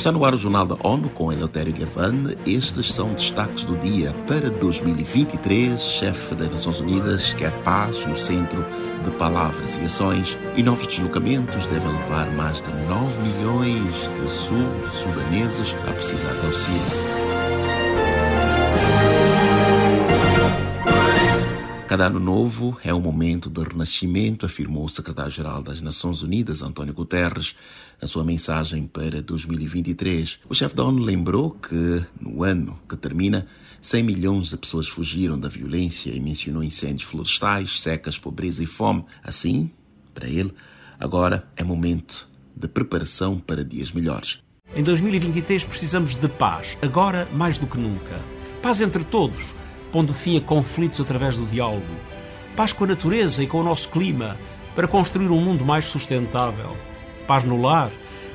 Está no ar o Jornal da ONU com Eleutério Gavan. Estes são destaques do dia para 2023. Chefe das Nações Unidas quer paz no centro de palavras e ações e novos deslocamentos devem levar mais de 9 milhões de sul-sudaneses a precisar de auxílio. Cada ano novo é um momento de renascimento, afirmou o secretário-geral das Nações Unidas, António Guterres, na sua mensagem para 2023. O chefe da ONU lembrou que, no ano que termina, 100 milhões de pessoas fugiram da violência e mencionou incêndios florestais, secas, pobreza e fome. Assim, para ele, agora é momento de preparação para dias melhores. Em 2023 precisamos de paz, agora mais do que nunca. Paz entre todos pondo fim a conflitos através do diálogo, paz com a natureza e com o nosso clima, para construir um mundo mais sustentável, paz no lar,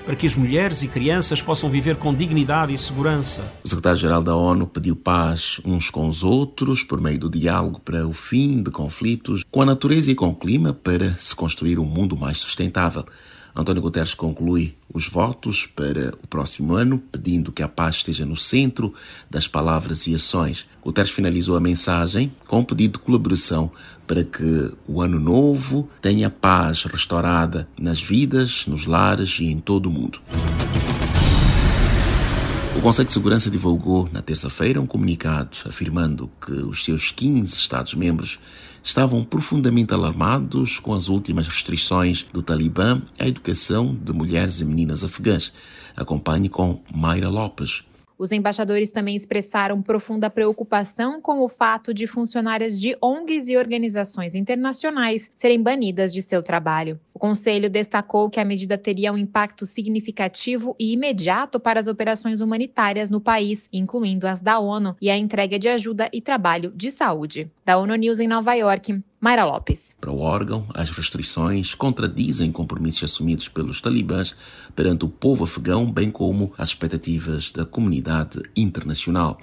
para que as mulheres e crianças possam viver com dignidade e segurança. O secretário-geral da ONU pediu paz uns com os outros por meio do diálogo para o fim de conflitos com a natureza e com o clima para se construir um mundo mais sustentável. António Guterres conclui os votos para o próximo ano, pedindo que a paz esteja no centro das palavras e ações. Guterres finalizou a mensagem com um pedido de colaboração para que o ano novo tenha paz restaurada nas vidas, nos lares e em todo o mundo. Conselho de Segurança divulgou na terça-feira um comunicado afirmando que os seus 15 Estados-membros estavam profundamente alarmados com as últimas restrições do Talibã à educação de mulheres e meninas afegãs. Acompanhe com Mayra Lopes. Os embaixadores também expressaram profunda preocupação com o fato de funcionárias de ONGs e organizações internacionais serem banidas de seu trabalho. O Conselho destacou que a medida teria um impacto significativo e imediato para as operações humanitárias no país, incluindo as da ONU e a entrega de ajuda e trabalho de saúde. Da ONU News em Nova York, Mayra Lopes. Para o órgão, as restrições contradizem compromissos assumidos pelos talibãs perante o povo afegão, bem como as expectativas da comunidade internacional.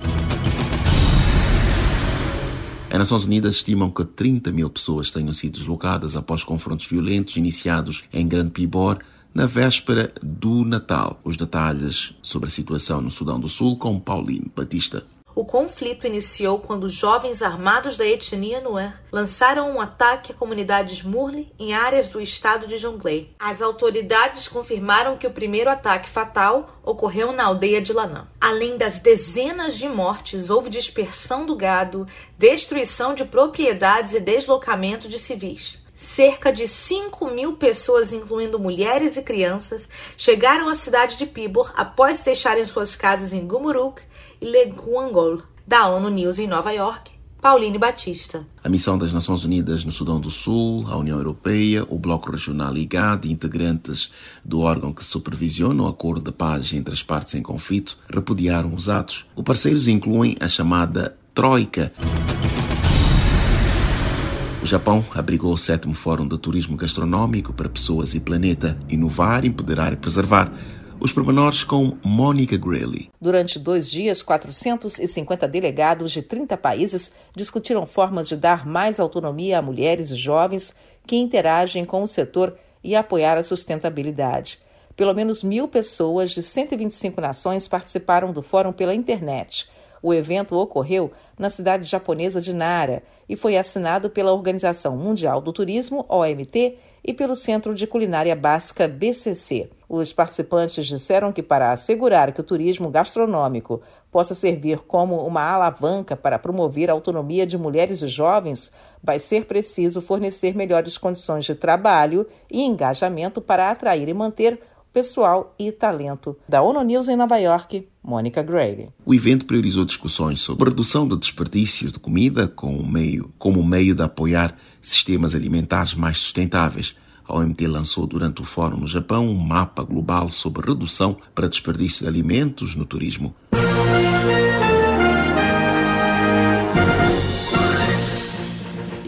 As Nações Unidas estimam que 30 mil pessoas tenham sido deslocadas após confrontos violentos iniciados em Grande Pibor na véspera do Natal. Os detalhes sobre a situação no Sudão do Sul com Pauline Batista. O conflito iniciou quando jovens armados da etnia Nuer lançaram um ataque a comunidades Murli em áreas do estado de Jonglei. As autoridades confirmaram que o primeiro ataque fatal ocorreu na aldeia de Lanã. Além das dezenas de mortes, houve dispersão do gado, destruição de propriedades e deslocamento de civis. Cerca de 5 mil pessoas, incluindo mulheres e crianças, chegaram à cidade de Pibor após deixarem suas casas em Gumuruk e Leguangol. Da ONU News em Nova York, Pauline Batista. A missão das Nações Unidas no Sudão do Sul, a União Europeia, o Bloco Regional IGAD e integrantes do órgão que supervisiona o acordo de paz entre as partes em conflito repudiaram os atos. Os parceiros incluem a chamada Troika. O Japão abrigou o sétimo Fórum de Turismo Gastronômico para Pessoas e Planeta, Inovar, Empoderar e Preservar. Os pormenores com Mônica Greeley. Durante dois dias, 450 delegados de 30 países discutiram formas de dar mais autonomia a mulheres e jovens que interagem com o setor e apoiar a sustentabilidade. Pelo menos mil pessoas de 125 nações participaram do fórum pela internet. O evento ocorreu na cidade japonesa de Nara e foi assinado pela Organização Mundial do Turismo, OMT, e pelo Centro de Culinária Básica, BCC. Os participantes disseram que, para assegurar que o turismo gastronômico possa servir como uma alavanca para promover a autonomia de mulheres e jovens, vai ser preciso fornecer melhores condições de trabalho e engajamento para atrair e manter pessoal e talento. Da ONU News em Nova York, Mônica Gray. O evento priorizou discussões sobre a redução de desperdícios de comida como meio, como meio de apoiar sistemas alimentares mais sustentáveis. A OMT lançou durante o fórum no Japão um mapa global sobre redução para desperdício de alimentos no turismo.